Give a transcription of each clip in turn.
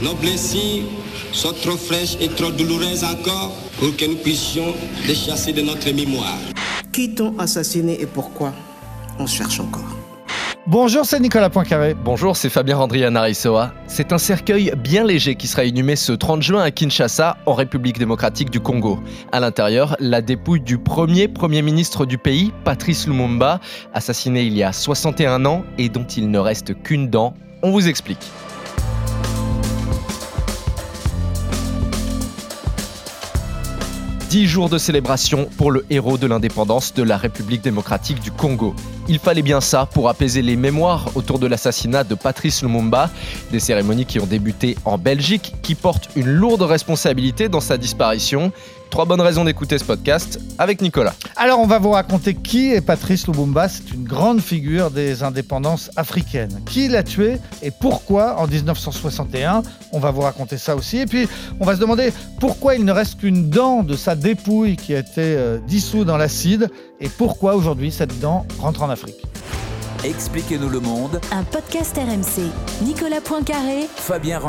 Nos blessures sont trop fraîches et trop douloureuses encore pour que nous puissions les chasser de notre mémoire. Qui t'ont assassiné et pourquoi? On cherche encore. Bonjour, c'est Nicolas Poincaré. Bonjour, c'est Fabien Randrian C'est un cercueil bien léger qui sera inhumé ce 30 juin à Kinshasa, en République démocratique du Congo. À l'intérieur, la dépouille du premier Premier ministre du pays, Patrice Lumumba, assassiné il y a 61 ans et dont il ne reste qu'une dent. On vous explique. Dix jours de célébration pour le héros de l'indépendance de la République démocratique du Congo. Il fallait bien ça pour apaiser les mémoires autour de l'assassinat de Patrice Lumumba, des cérémonies qui ont débuté en Belgique, qui portent une lourde responsabilité dans sa disparition. Trois bonnes raisons d'écouter ce podcast avec Nicolas. Alors, on va vous raconter qui est Patrice Lumumba. C'est une grande figure des indépendances africaines. Qui l'a tué et pourquoi en 1961 On va vous raconter ça aussi. Et puis, on va se demander pourquoi il ne reste qu'une dent de sa dépouille qui a été euh, dissoute dans l'acide et pourquoi aujourd'hui cette dent rentre en Afrique. Expliquez-nous le monde. Un podcast RMC. Nicolas Poincaré. Fabien.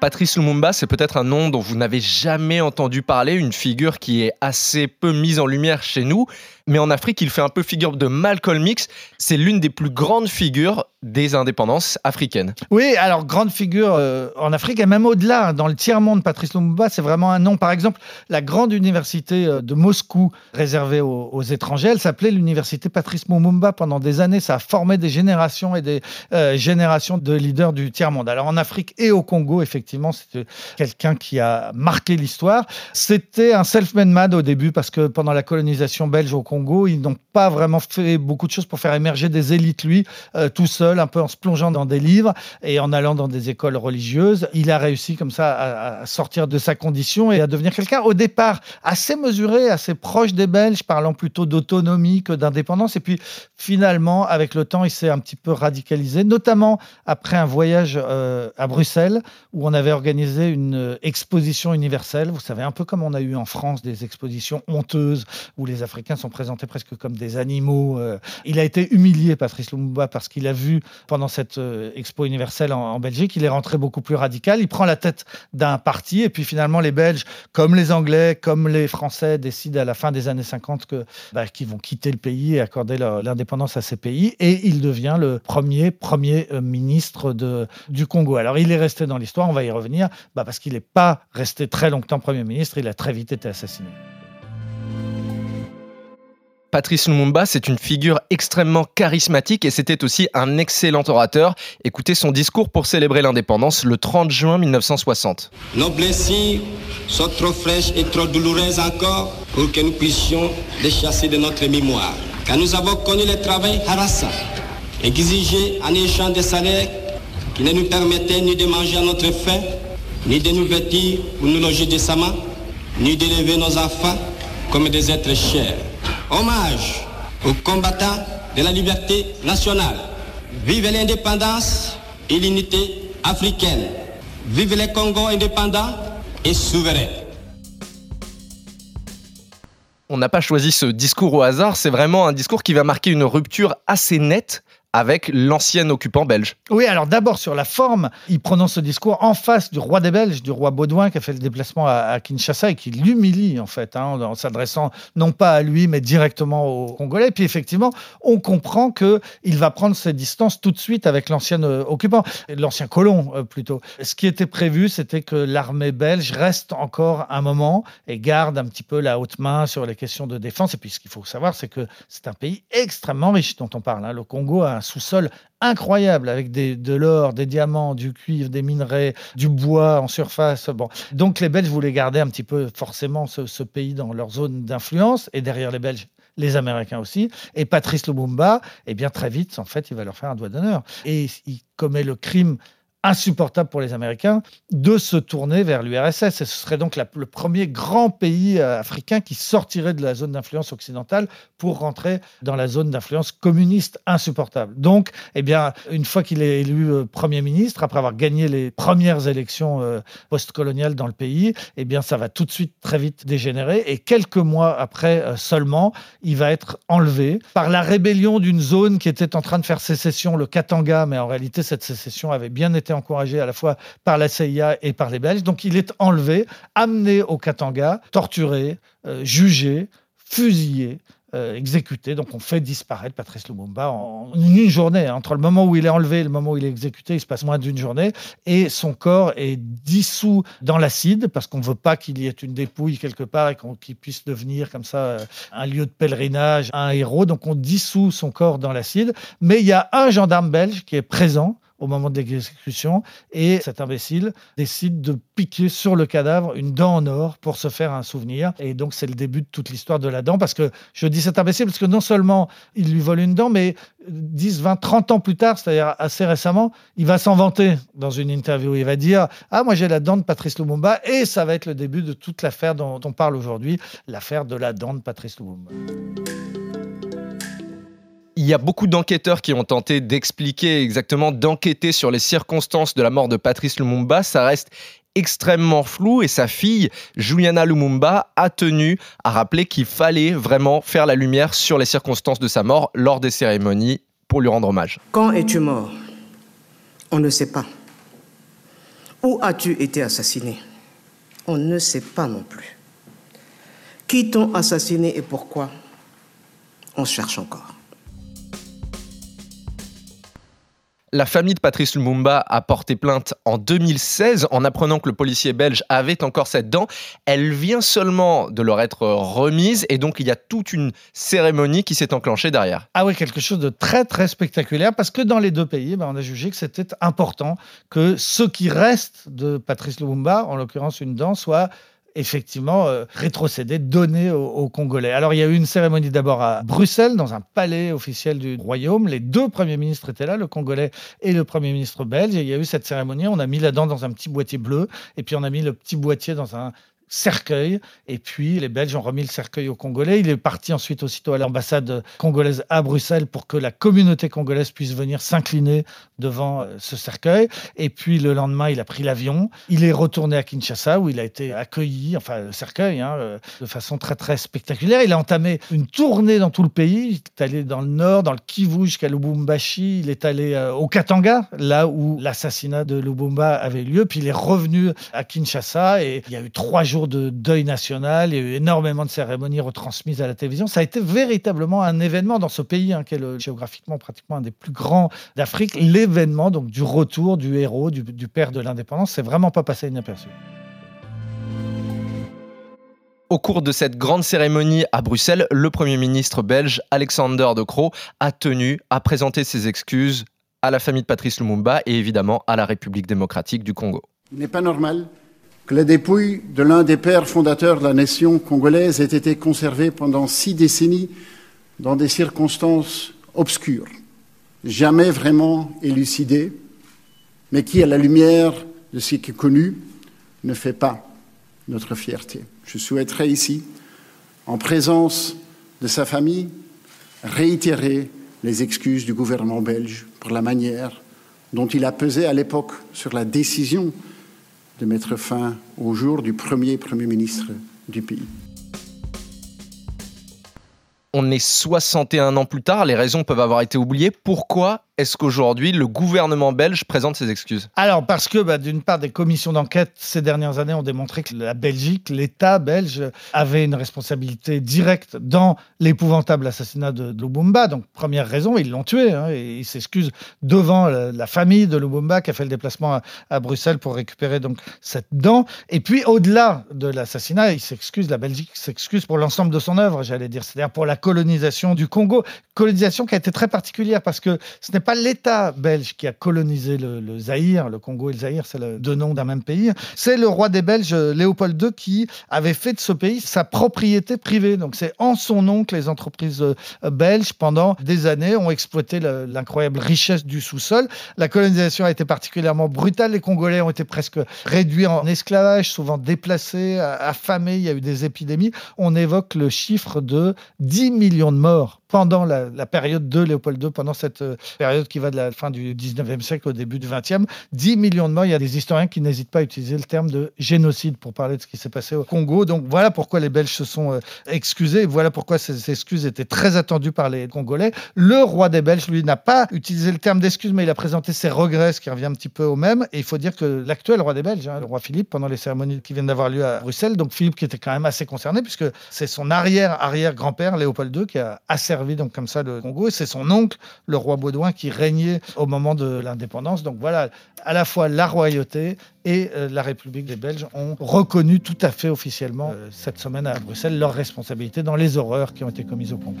Patrice Lumumba, c'est peut-être un nom dont vous n'avez jamais entendu parler, une figure qui est assez peu mise en lumière chez nous, mais en Afrique, il fait un peu figure de Malcolm X. C'est l'une des plus grandes figures des indépendances africaines. Oui, alors grande figure euh, en Afrique et même au-delà, dans le tiers-monde, Patrice Lumumba, c'est vraiment un nom. Par exemple, la grande université euh, de Moscou réservée aux, étrangers, elle s'appelait l'université Patrice Lumumba pendant des années. Ça a formé des générations et des euh, générations de leaders du tiers-monde. Alors en Afrique et au Congo, effectivement, c'était quelqu'un qui a marqué l'histoire. C'était un self-made man au début parce que pendant la colonisation belge au Ils n'ont pas vraiment fait beaucoup de choses pour faire émerger des élites, lui, tout seul un peu en se plongeant dans des livres et en allant dans des écoles religieuses. Il a réussi comme ça à, sortir de sa condition et à devenir quelqu'un au départ assez mesuré, assez proche des Belges, parlant plutôt d'autonomie que d'indépendance. Et puis finalement, avec le temps, il s'est un petit peu radicalisé, notamment après un voyage euh, à Bruxelles où on avait organisé une exposition universelle. Vous savez, un peu comme on a eu en France des expositions honteuses où les Africains sont presque comme des animaux. Euh. Il a été humilié, Patrice Lumumba, parce qu'il a vu pendant cette euh, expo universelle en, Belgique. Il est rentré beaucoup plus radical. Il prend la tête d'un parti et puis finalement les Belges, comme les Anglais, comme les Français, décident à la fin des années 50 que bah, qu'ils vont quitter le pays et accorder l'indépendance à ces pays. Et il devient le premier premier euh, ministre de, du Congo. Alors il est resté dans l'histoire. On va y revenir bah, parce qu'il n'est pas resté très longtemps premier ministre. Il a très vite été assassiné. Patrice Lumumba, c'est une figure extrêmement charismatique et c'était aussi un excellent orateur. Écoutez son discours pour célébrer l'indépendance le 30 juin 1960. Nos blessures sont trop fraîches et trop douloureuses encore pour que nous puissions les chasser de notre mémoire. Car nous avons connu le travail harassant, exigé en échange des salaires qui ne nous permettaient ni de manger à notre faim, ni de nous vêtir ou nous loger décemment, ni d'élever nos enfants comme des êtres chers. Hommage aux combattants de la liberté nationale. Vive l'indépendance et l'unité africaine. Vive les Congo indépendants et souverains. On n'a pas choisi ce discours au hasard, c'est vraiment un discours qui va marquer une rupture assez nette avec l'ancien occupant belge. Oui, alors d'abord sur la forme, il prononce ce discours en face du roi des Belges, du roi Baudouin, qui a fait le déplacement à, Kinshasa et qui l'humilie en fait, hein, en, s'adressant non pas à lui, mais directement aux Congolais. Puis effectivement, on comprend que il va prendre ses distances tout de suite avec l'ancien euh, occupant, l'ancien colon euh, plutôt. Ce qui était prévu, c'était que l'armée belge reste encore un moment et garde un petit peu la haute main sur les questions de défense. Et puis ce qu'il faut savoir, c'est que c'est un pays extrêmement riche dont on parle. Hein. Le Congo a sous-sol incroyable avec des, de l'or, des diamants, du cuivre, des minerais, du bois en surface. Bon. Donc les Belges voulaient garder un petit peu forcément ce, pays dans leur zone d'influence et derrière les Belges les Américains aussi. Et Patrice Lumumba, eh bien très vite, en fait, il va leur faire un doigt d'honneur. Et il commet le crime insupportable pour les Américains de se tourner vers l'URSS. Et ce serait donc le premier grand pays euh, africain qui sortirait de la zone d'influence occidentale pour rentrer dans la zone d'influence communiste insupportable. Donc, eh bien, une fois qu'il est élu euh, Premier ministre, après avoir gagné les premières élections euh, postcoloniales dans le pays, eh bien, ça va tout de suite très vite dégénérer. Et quelques mois après seulement, il va être enlevé par la rébellion d'une zone qui était en train de faire sécession, le Katanga, mais en réalité, cette sécession avait bien été encouragé à la fois par la CIA et par les Belges. Donc il est enlevé, amené au Katanga, torturé, euh, jugé, fusillé. Euh, exécuté. Donc on fait disparaître Patrice Lumumba en une journée. Hein. Entre le moment où il est enlevé et le moment où il est exécuté, il se passe moins d'une journée. Et son corps est dissous dans l'acide parce qu'on ne veut pas qu'il y ait une dépouille quelque part et qu'il puisse devenir comme ça euh, un lieu de pèlerinage, un héros. Donc on dissout son corps dans l'acide. Mais il y a un gendarme belge qui est présent au moment de l'exécution. Et cet imbécile décide de piquer sur le cadavre une dent en or pour se faire un souvenir. Et donc, c'est le début de toute l'histoire de la dent. Parce que je dis cet imbécile parce que non seulement il lui vole une dent, mais 10, 20, 30 ans plus tard, c'est-à-dire assez récemment, il va s'en vanter dans une interview. Il va dire Ah, moi j'ai la dent de Patrice Lumumba. Et ça va être le début de toute l'affaire dont on parle aujourd'hui, l'affaire de la dent de Patrice Lumumba. Il y a beaucoup d'enquêteurs qui ont tenté d'expliquer exactement, d'enquêter sur les circonstances de la mort de Patrice Lumumba. Ça reste extrêmement flou et sa fille, Juliana Lumumba, a tenu à rappeler qu'il fallait vraiment faire la lumière sur les circonstances de sa mort lors des cérémonies pour lui rendre hommage. Quand es-tu mort? On ne sait pas. Où as-tu été assassiné? On ne sait pas non plus. Qui t'ont assassiné et pourquoi? On cherche encore. La famille de Patrice Lumumba a porté plainte en 2016 en apprenant que le policier belge avait encore cette dent. Elle vient seulement de leur être remise et donc il y a toute une cérémonie qui s'est enclenchée derrière. Ah oui, quelque chose de très très spectaculaire parce que dans les deux pays, ben, on a jugé que c'était important que ce qui reste de Patrice Lumumba, en l'occurrence une dent, soit effectivement euh, rétrocéder, donner aux, Congolais. Alors il y a eu une cérémonie d'abord à Bruxelles, dans un palais officiel du royaume. Les deux premiers ministres étaient là, le Congolais et le Premier ministre belge. Et il y a eu cette cérémonie. On a mis la dent dans un petit boîtier bleu, et puis on a mis le petit boîtier dans un cercueil. Et puis, les Belges ont remis le cercueil aux Congolais. Il est parti ensuite aussitôt à l'ambassade congolaise à Bruxelles pour que la communauté congolaise puisse venir s'incliner devant euh, ce cercueil. Et puis, le lendemain, il a pris l'avion. Il est retourné à Kinshasa où il a été accueilli, enfin, le cercueil, hein, euh, de façon très, très spectaculaire. Il a entamé une tournée dans tout le pays. Il est allé dans le nord, dans le Kivu jusqu'à Lubumbashi. Il est allé euh, au Katanga, là où l'assassinat de Lubumba avait lieu. Puis, il est revenu à Kinshasa et il y a eu trois jours de deuil national. Il y a eu énormément de cérémonies retransmises à la télévision. Ça a été véritablement un événement dans ce pays, hein, qui est le, géographiquement pratiquement un des plus grands d'Afrique. L'événement donc du retour du héros, du, du père de l'indépendance, c'est vraiment pas passé inaperçu. Au cours de cette grande cérémonie à Bruxelles, le Premier ministre belge Alexander De Croo a tenu à présenter ses excuses à la famille de Patrice Lumumba et évidemment à la République démocratique du Congo. Il n'est pas normal que la dépouille de l'un des pères fondateurs de la nation congolaise ait été conservée pendant six décennies dans des circonstances obscures, jamais vraiment élucidées, mais qui, à la lumière de ce qui est connu, ne fait pas notre fierté. Je souhaiterais ici, en présence de sa famille, réitérer les excuses du gouvernement belge pour la manière dont il a pesé à l'époque sur la décision de mettre fin au jour du premier Premier ministre du pays. On est 61 ans plus tard, les raisons peuvent avoir été oubliées. Pourquoi est-ce qu'aujourd'hui le gouvernement belge présente ses excuses? Alors parce que bah, d'une part des commissions d'enquête ces dernières années ont démontré que la Belgique, l'État belge avait une responsabilité directe dans l'épouvantable assassinat de, Lubumba. Donc première raison, ils l'ont tué hein, et ils s'excusent devant la, famille de Lubumba qui a fait le déplacement à, Bruxelles pour récupérer donc cette dent. Et puis au-delà de l'assassinat, ils s'excusent, la Belgique s'excuse pour l'ensemble de son œuvre, j'allais dire, c'est-à-dire pour la colonisation du Congo, colonisation qui a été très particulière parce que ce n'est pas l'État belge qui a colonisé le, le Zaïre, le Congo et le Zaïre, c'est le deux noms d'un même pays. C'est le roi des Belges, Léopold II, qui avait fait de ce pays sa propriété privée. Donc c'est en son nom que les entreprises euh, belges, pendant des années, ont exploité le- l'incroyable richesse du sous-sol. La colonisation a été particulièrement brutale. Les Congolais ont été presque réduits en esclavage, souvent déplacés, affamés. Il y a eu des épidémies. On évoque le chiffre de 10 millions de morts pendant la, période de Léopold II, pendant cette euh, période qui va de la fin du 19e siècle au début du 20e. 10 millions de morts. Il y a des historiens qui n'hésitent pas à utiliser le terme de génocide pour parler de ce qui s'est passé au Congo. Donc voilà pourquoi les Belges se sont euh, excusés. Voilà pourquoi ces excuses étaient très attendues par les Congolais. Le roi des Belges, lui, n'a pas utilisé le terme d'excuse, mais il a présenté ses regrets, ce qui revient un petit peu au même. Et il faut dire que l'actuel roi des Belges, hein, le roi Philippe, pendant les cérémonies qui viennent d'avoir lieu à Bruxelles, donc Philippe qui était quand même assez concerné, puisque c'est son arrière-arrière-grand-père, Léopold II, qui a asservi donc comme ça le Congo, c'est son oncle, le roi Baudouin, qui régnait au moment de l'indépendance. Donc voilà, à la fois la royauté et euh, la République des Belges ont reconnu tout à fait officiellement euh, cette semaine à Bruxelles leur responsabilité dans les horreurs qui ont été commises au Congo.